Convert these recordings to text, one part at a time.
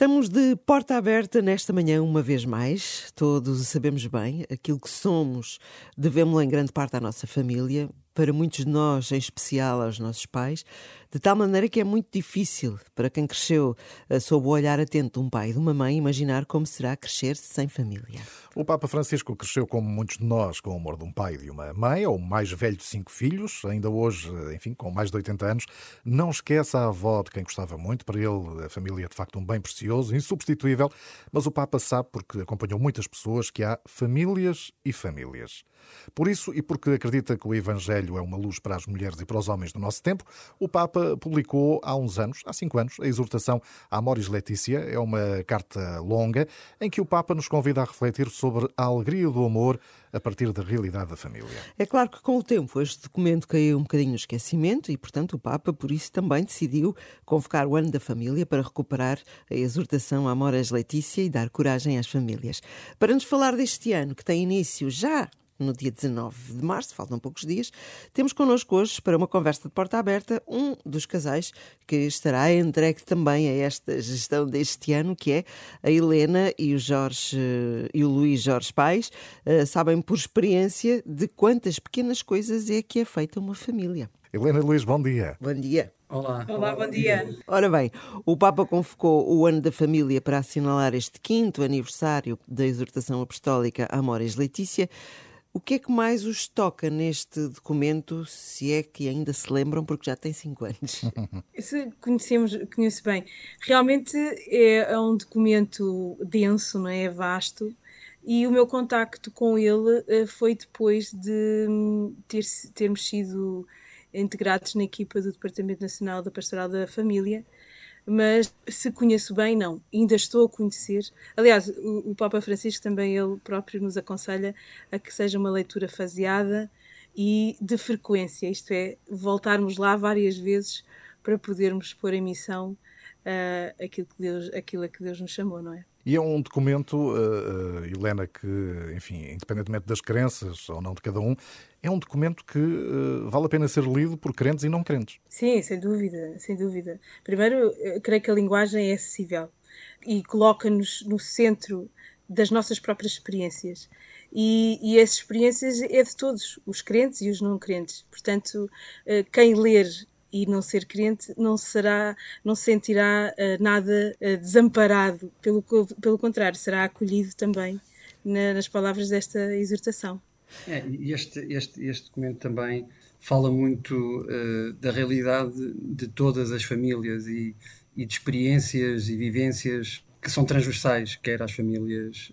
Estamos de porta aberta nesta manhã, uma vez mais. Todos sabemos bem, aquilo que somos devemos-lo em grande parte à nossa família, para muitos de nós, em especial aos nossos pais, de tal maneira que é muito difícil para quem cresceu eh, sob o olhar atento de um pai e de uma mãe imaginar como será crescer sem família. O Papa Francisco cresceu, como muitos de nós, com o amor de um pai e de uma mãe, ou o mais velho de cinco filhos, ainda hoje, enfim, com mais de 80 anos. Não esquece a avó de quem gostava muito. Para ele, a família é de facto um bem precioso, insubstituível. Mas o Papa sabe, porque acompanhou muitas pessoas, que há famílias e famílias. Por isso, e porque acredita que o Evangelho é uma luz para as mulheres e para os homens do nosso tempo, o Papa publicou há uns anos, há cinco anos, a exortação Amoris Letícia. É uma carta longa em que o Papa nos convida a refletir sobre a alegria do amor a partir da realidade da família. É claro que com o tempo este documento caiu um bocadinho no esquecimento e, portanto, o Papa, por isso, também decidiu convocar o Ano da Família para recuperar a exortação Amoris Letícia e dar coragem às famílias. Para nos falar deste ano, que tem início já no dia 19 de março, faltam poucos dias, temos connosco hoje, para uma conversa de porta aberta, um dos casais que estará entregue também a esta gestão deste ano, que é a Helena e o Jorge e o Luís Jorge Pais. Uh, sabem por experiência de quantas pequenas coisas é que é feita uma família. Helena e Luís, bom dia. Bom dia. Olá. Olá, bom dia. Ora bem, o Papa convocou o Ano da Família para assinalar este quinto aniversário da exortação apostólica Amoris Letícia. O que é que mais os toca neste documento, se é que ainda se lembram, porque já tem cinco anos? Se conhecemos, conheço bem. Realmente é, é um documento denso, não é? é vasto. E o meu contacto com ele eh, foi depois de hum, ter, termos sido integrados na equipa do Departamento Nacional da Pastoral da Família, mas se conheço bem, não. Ainda estou a conhecer. Aliás, o, o, Papa Francisco também ele próprio nos aconselha a que seja uma leitura faseada e de frequência, isto é, voltarmos lá várias vezes para podermos pôr em missão uh, aquilo, que Deus, aquilo a que Deus nos chamou, não é? E é um documento, uh, uh, Helena, que, enfim, independentemente das crenças ou não de cada um, é um documento que uh, vale a pena ser lido por crentes e não crentes. Sim, sem dúvida, sem dúvida. Primeiro, creio que a linguagem é acessível e coloca-nos no centro das nossas próprias experiências. E, e experiências é de todos, os crentes e os não crentes. Portanto, quem ler e não ser crente não será, não se sentirá uh, nada uh, desamparado, pelo, pelo contrário, será acolhido também na, nas palavras desta exortação. É, este, este, este documento também fala muito uh, da realidade de todas as famílias e, e, de experiências e vivências que são transversais, quer às famílias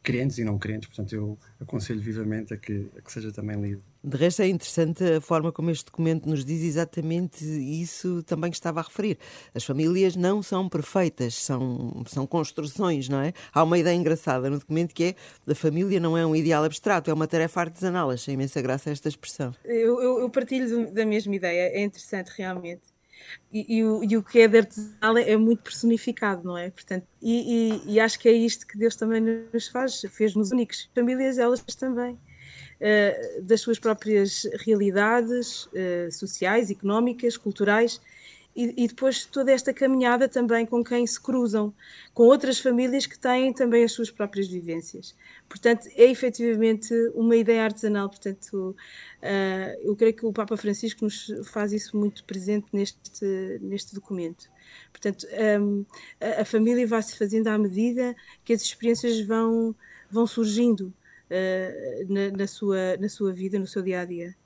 crentes e não crentes, portanto eu aconselho vivamente a que, a que seja também lido. De resto, é interessante a forma como este documento nos diz exatamente isso também que estava a referir. As famílias não são perfeitas, são, são construções, não é? Há uma ideia engraçada no documento que é a família não é um ideal abstrato, é uma tarefa artesanal. Achei imensa graça esta expressão. Eu, eu, eu partilho da mesma ideia, é interessante realmente. E, e, o, e, o, que é de artesanal é, é muito personificado, não é? Portanto, e, e, acho que é isto que Deus também nos faz, fez-nos únicos. Famílias, elas também uh, das suas próprias realidades uh, sociais, económicas, culturais, e, e, depois toda esta caminhada também com quem se cruzam, com outras famílias que têm também as suas próprias vivências. Portanto, é efetivamente uma ideia artesanal. Portanto, uh, eu creio que o Papa Francisco nos faz isso muito presente neste, neste documento. Portanto, um, a, a família vai se fazendo à medida que as experiências vão, vão surgindo na, na, sua, na sua vida, no seu dia a dia.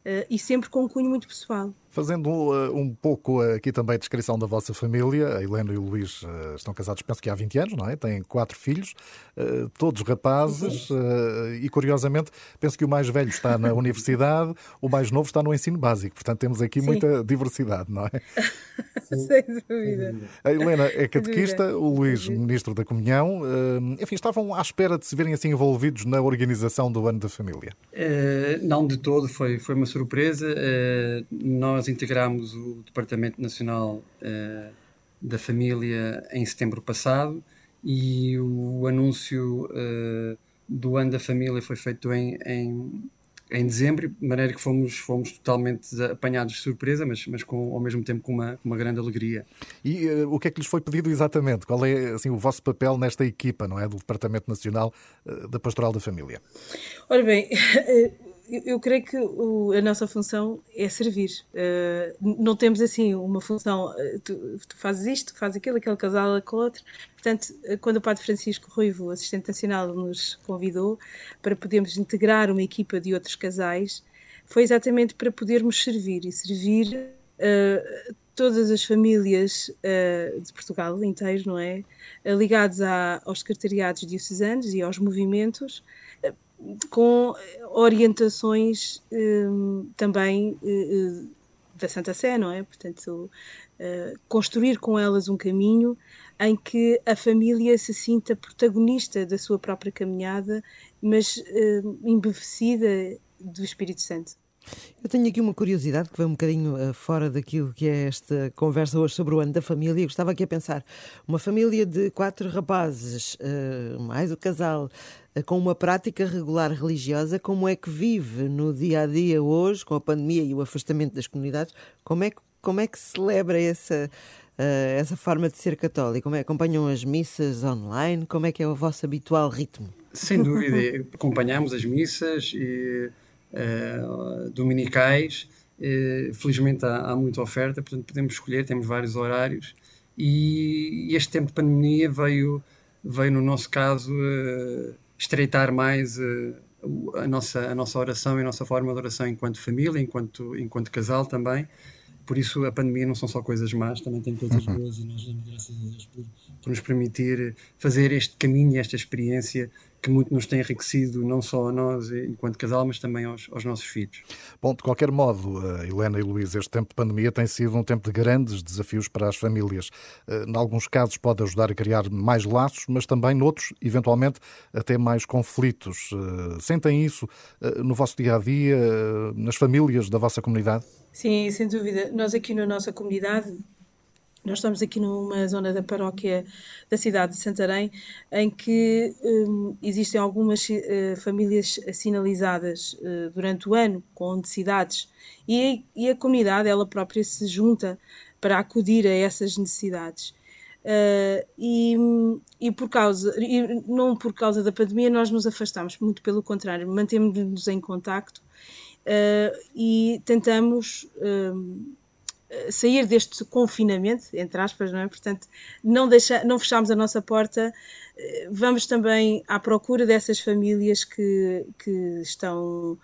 Uh, e sempre com um cunho muito pessoal. Fazendo uh, um pouco uh, aqui também a descrição da vossa família, a Helena e o Luís uh, estão casados, penso que há 20 anos, não é? Têm quatro filhos, todos rapazes, e curiosamente, penso que o mais velho está na universidade, o mais novo está no ensino básico, portanto temos aqui Sim. muita diversidade, não é? Sem dúvida. A Helena é catequista, o Luís, ministro da Comunhão. enfim, estavam à espera de se verem assim envolvidos na organização do Ano da Família? não de todo, foi, foi uma surpresa. nós nós integramos o Departamento Nacional uh, da Família em setembro passado e o anúncio uh, do ano da família foi feito em, em, em dezembro, de maneira que fomos, fomos totalmente apanhados de surpresa, mas, mas com, ao mesmo tempo com uma, com uma grande alegria. E uh, o que é que lhes foi pedido exatamente? Qual é assim, o vosso papel nesta equipa, não é? Do Departamento Nacional uh, da Pastoral da Família? Ora bem, eu creio que o, a nossa função é servir. Uh, não temos assim uma função, uh, tu, tu, fazes isto, fazes aquilo, aquele casal, aquele outro. Portanto, uh, quando o Padre Francisco Ruivo, assistente nacional, nos convidou para podermos integrar uma equipa de outros casais, foi exatamente para podermos servir e servir todas as famílias de Portugal inteiro, não é? ligados aos secretariados diocesanos e aos movimentos com orientações um, também uh, da Santa Sé, não é? Portanto, uh, construir com elas um caminho em que a família se sinta protagonista da sua própria caminhada, mas uh, embevecida do Espírito Santo. Eu tenho aqui uma curiosidade que vai um bocadinho uh, fora daquilo que é esta conversa hoje sobre o ano da família. Eu estava aqui a pensar: uma família de quatro rapazes, uh, mais o casal, uh, com uma prática regular religiosa, como é que vive no dia a dia hoje, com a pandemia e o afastamento das comunidades? Como é que, como é que celebra essa. essa forma de ser católico? Como é, acompanham as missas online? Como é que é o vosso habitual ritmo? Sem dúvida, acompanhamos as missas e dominicais. Uh, felizmente há, há, muita oferta, portanto podemos escolher, temos vários horários. E, este tempo de pandemia veio, veio no nosso caso, uh, estreitar mais a, nossa, a nossa oração e a nossa forma de oração enquanto família, enquanto, enquanto casal também. Por isso, a pandemia não são só coisas más, também tem coisas uhum. boas e nós damos graças a Deus por, por nos permitir fazer este caminho, esta experiência que muito nos tem enriquecido, não só a nós enquanto casal, mas também aos, aos nossos filhos. Bom, de qualquer modo, eh, Helena e Luís, este tempo de pandemia tem sido um tempo de grandes desafios para as famílias. Eh, em alguns casos pode ajudar a criar mais laços, mas também noutros, eventualmente, até mais conflitos. Eh, sentem isso no vosso dia a dia, nas famílias da vossa comunidade? Sim, sem dúvida. Nós aqui na nossa comunidade nós estamos aqui numa zona da paróquia da cidade de Santarém, em que um, existem algumas uh, famílias sinalizadas uh, durante o ano com necessidades e, e, a comunidade ela própria se junta para acudir a essas necessidades. Uh, e, e, por causa, e não por causa da pandemia, nós nos afastamos, muito pelo contrário, mantemos-nos em contacto e tentamos hum, sair deste confinamento, entre aspas, não é? Portanto, não, deixa, não fechamos a nossa porta, eh, vamos também à procura dessas famílias que, que estão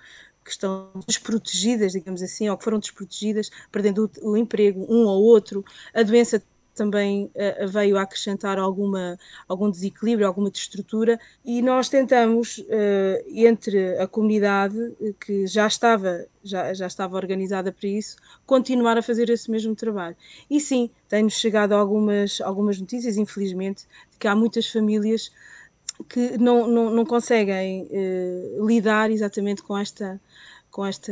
que estão desprotegidas, digamos assim, ou que foram desprotegidas, perdendo o, o emprego, um ou outro, a doença também uh, veio a acrescentar alguma, algum desequilíbrio, alguma destrutura, e nós tentamos, uh, entre a comunidade, eh, que já estava, já, já estava organizada para isso, continuar a fazer esse mesmo trabalho. E sim, tem-nos chegado algumas, algumas notícias, infelizmente, de que há muitas famílias que não, não, não conseguem lidar exatamente com esta com esta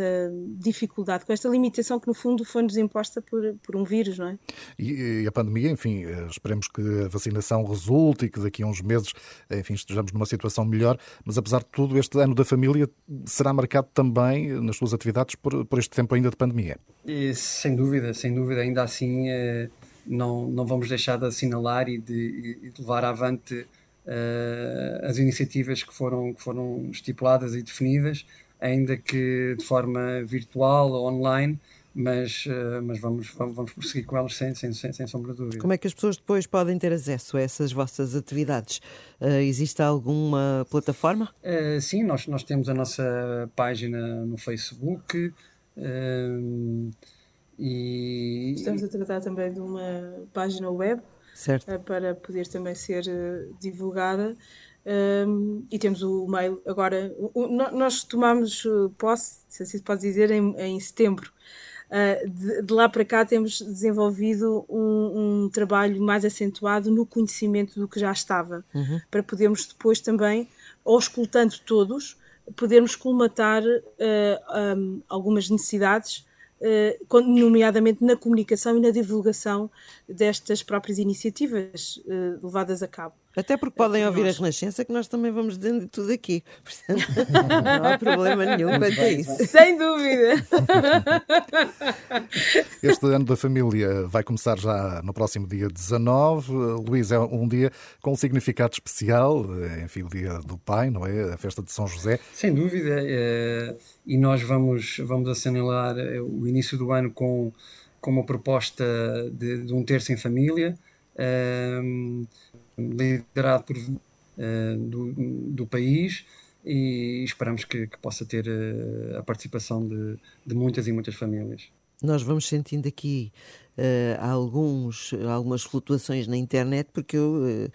dificuldade, com esta limitação que no fundo foi-nos imposta por, por um vírus, não é? E, e, a pandemia, enfim, eh, esperemos que a vacinação resulte e que daqui a uns meses, enfim, estejamos numa situação melhor, mas apesar de tudo, este ano da família será marcado também nas suas atividades por, por este tempo ainda de pandemia. E, sem dúvida, sem dúvida, ainda assim eh, não, não vamos deixar de assinalar e de, e de levar avante uh, as iniciativas que foram, que foram estipuladas e definidas ainda que de forma virtual ou online, mas, uh, mas vamos, vamos, vamos prosseguir com elas sem, sem, sem, sem, sombra de dúvida. Como é que as pessoas depois podem ter acesso a essas vossas atividades? Uh, existe alguma plataforma? Uh, sim, nós, nós temos a nossa página no Facebook. e... Estamos a tratar também de uma página web certo. para poder também ser divulgada. Um, e temos o mail agora. O, nós tomamos uh, posse, se assim se pode dizer, em, em setembro. Uh, de, de, lá para cá temos desenvolvido um, um, trabalho mais acentuado no conhecimento do que já estava, uhum. para podermos depois também, auscultando todos, podermos colmatar uh, um, algumas necessidades Uh, nomeadamente na comunicação e na divulgação destas próprias iniciativas uh, levadas a cabo. Até porque podem ouvir nós... a Renascença, que nós também vamos dizendo tudo aqui. Portanto, não há problema nenhum quanto a isso. Sem dúvida. Este ano da família vai começar já no próximo dia 19. Luís, é um dia com um significado especial, enfim, o dia do pai, não é? A festa de São José. Sem dúvida. É... E nós vamos, vamos assinalar o início do ano com, com uma proposta de, de um terço em família. Um, liderado por, uh, do, do país e esperamos que, que possa ter uh, a participação de, de muitas e muitas famílias. Nós vamos sentindo aqui uh, alguns, algumas flutuações na internet, porque eu,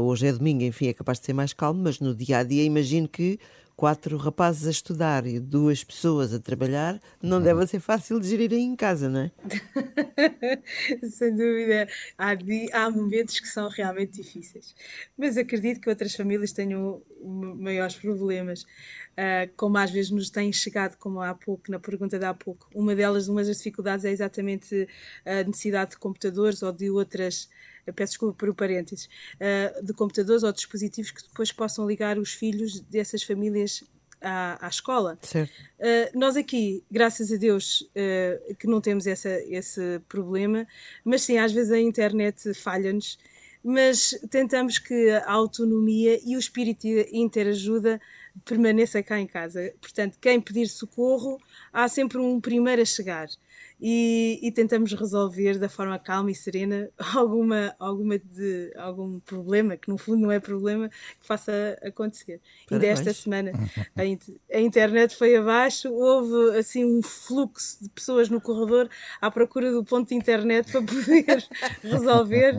hoje é domingo, enfim, é capaz de ser mais calmo, mas no dia a dia imagino que quatro rapazes a estudar e duas pessoas a trabalhar, não uhum. deve ser fácil de gerir aí em casa, não é? Sem dúvida. Há, há momentos que são realmente difíceis. Mas acredito que outras famílias tenham maiores problemas. Uh, como às vezes nos têm chegado, como há pouco, na pergunta de há pouco, uma delas, uma das dificuldades é exatamente a necessidade de computadores ou de outras peço desculpa por o parênteses, uh, de computadores ou dispositivos que depois possam ligar os filhos dessas famílias à, à escola. Uh, nós aqui, graças a Deus, uh, que não temos essa, esse problema, mas sim, às vezes a internet falha-nos, mas tentamos que a autonomia e o espírito de interajuda permaneça cá em casa. Portanto, quem pedir socorro, há sempre um primeiro a chegar e, e, tentamos resolver da forma calma e serena alguma, alguma de, algum problema, que no fundo não é problema, que faça acontecer. E desta semana a, a, internet foi abaixo, houve assim um fluxo de pessoas no corredor à procura do ponto de internet para poder resolver.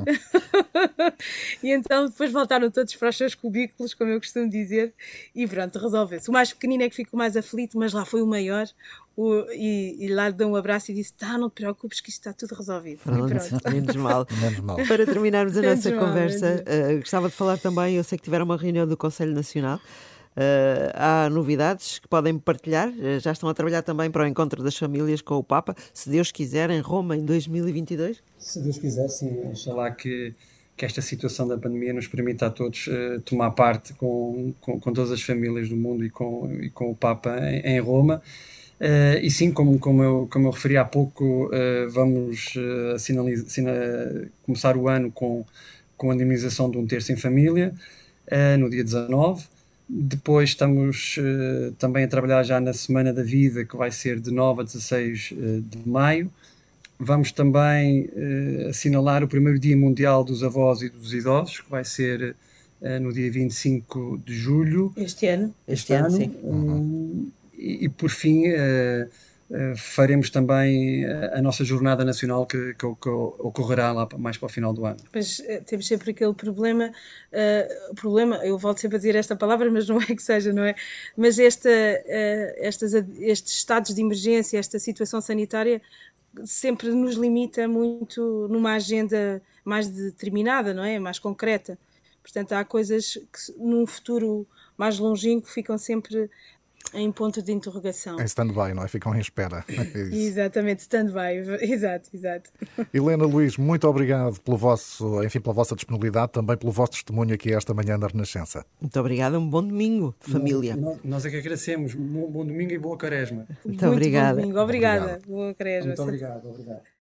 e então depois voltaram todos para os seus cubículos, como eu costumo dizer, e pronto, resolveu-se. O mais pequenino é que ficou mais aflito, mas lá foi o maior, o, e, e, lá deu um abraço e disse: Tá, não te preocupes, que isto está tudo resolvido. Pronto, menos mal. menos mal. Para terminarmos a nossa mal, conversa, uh, gostava de falar também. Eu sei que tiveram uma reunião do Conselho Nacional. Uh, há novidades que podem partilhar? Uh, já estão a trabalhar também para o encontro das famílias com o Papa, se Deus quiser, em Roma em 2022? Se Deus quiser, sim. Oxalá que, que esta situação da pandemia nos permita a todos uh, tomar parte com, com, com, todas as famílias do mundo e com, e com o Papa em, em Roma. Uh, e sim, como, como, eu, como eu referi há pouco, uh, vamos uh, começar o ano com, com a indemnização de um terço em família, no dia 19. Depois estamos também a trabalhar já na Semana da Vida, que vai ser de 9 a 16 de maio. Vamos também assinalar o primeiro Dia Mundial dos Avós e dos Idosos, que vai ser no dia 25 de julho. Este ano. Este, este ano, ano, sim. Uhum e, por fim, uh, uh, faremos também a nossa jornada nacional que, que, que, ocorrerá lá mais para o final do ano. Uh, temos sempre aquele problema, problema, eu volto sempre a dizer esta palavra, mas não é que seja, não é? Mas esta, estas, estes estados de emergência, esta situação sanitária sempre nos limita muito numa agenda mais determinada, não é? Mais concreta. Portanto, há coisas que num futuro mais longínquo ficam sempre em ponto de interrogação. Em stand-by, não é? Ficam em espera. É Exatamente, stand-by. Exato, exato. Helena Luís, muito obrigado pelo vosso, enfim, pela vossa disponibilidade, também pelo vosso testemunho aqui esta manhã na Renascença. Muito obrigada, um bom domingo de família. Nós, nós é que agradecemos. Bom, bom domingo e boa quaresma. Muito, muito obrigada. Obrigada. Boa quaresma. Muito obrigado, obrigado.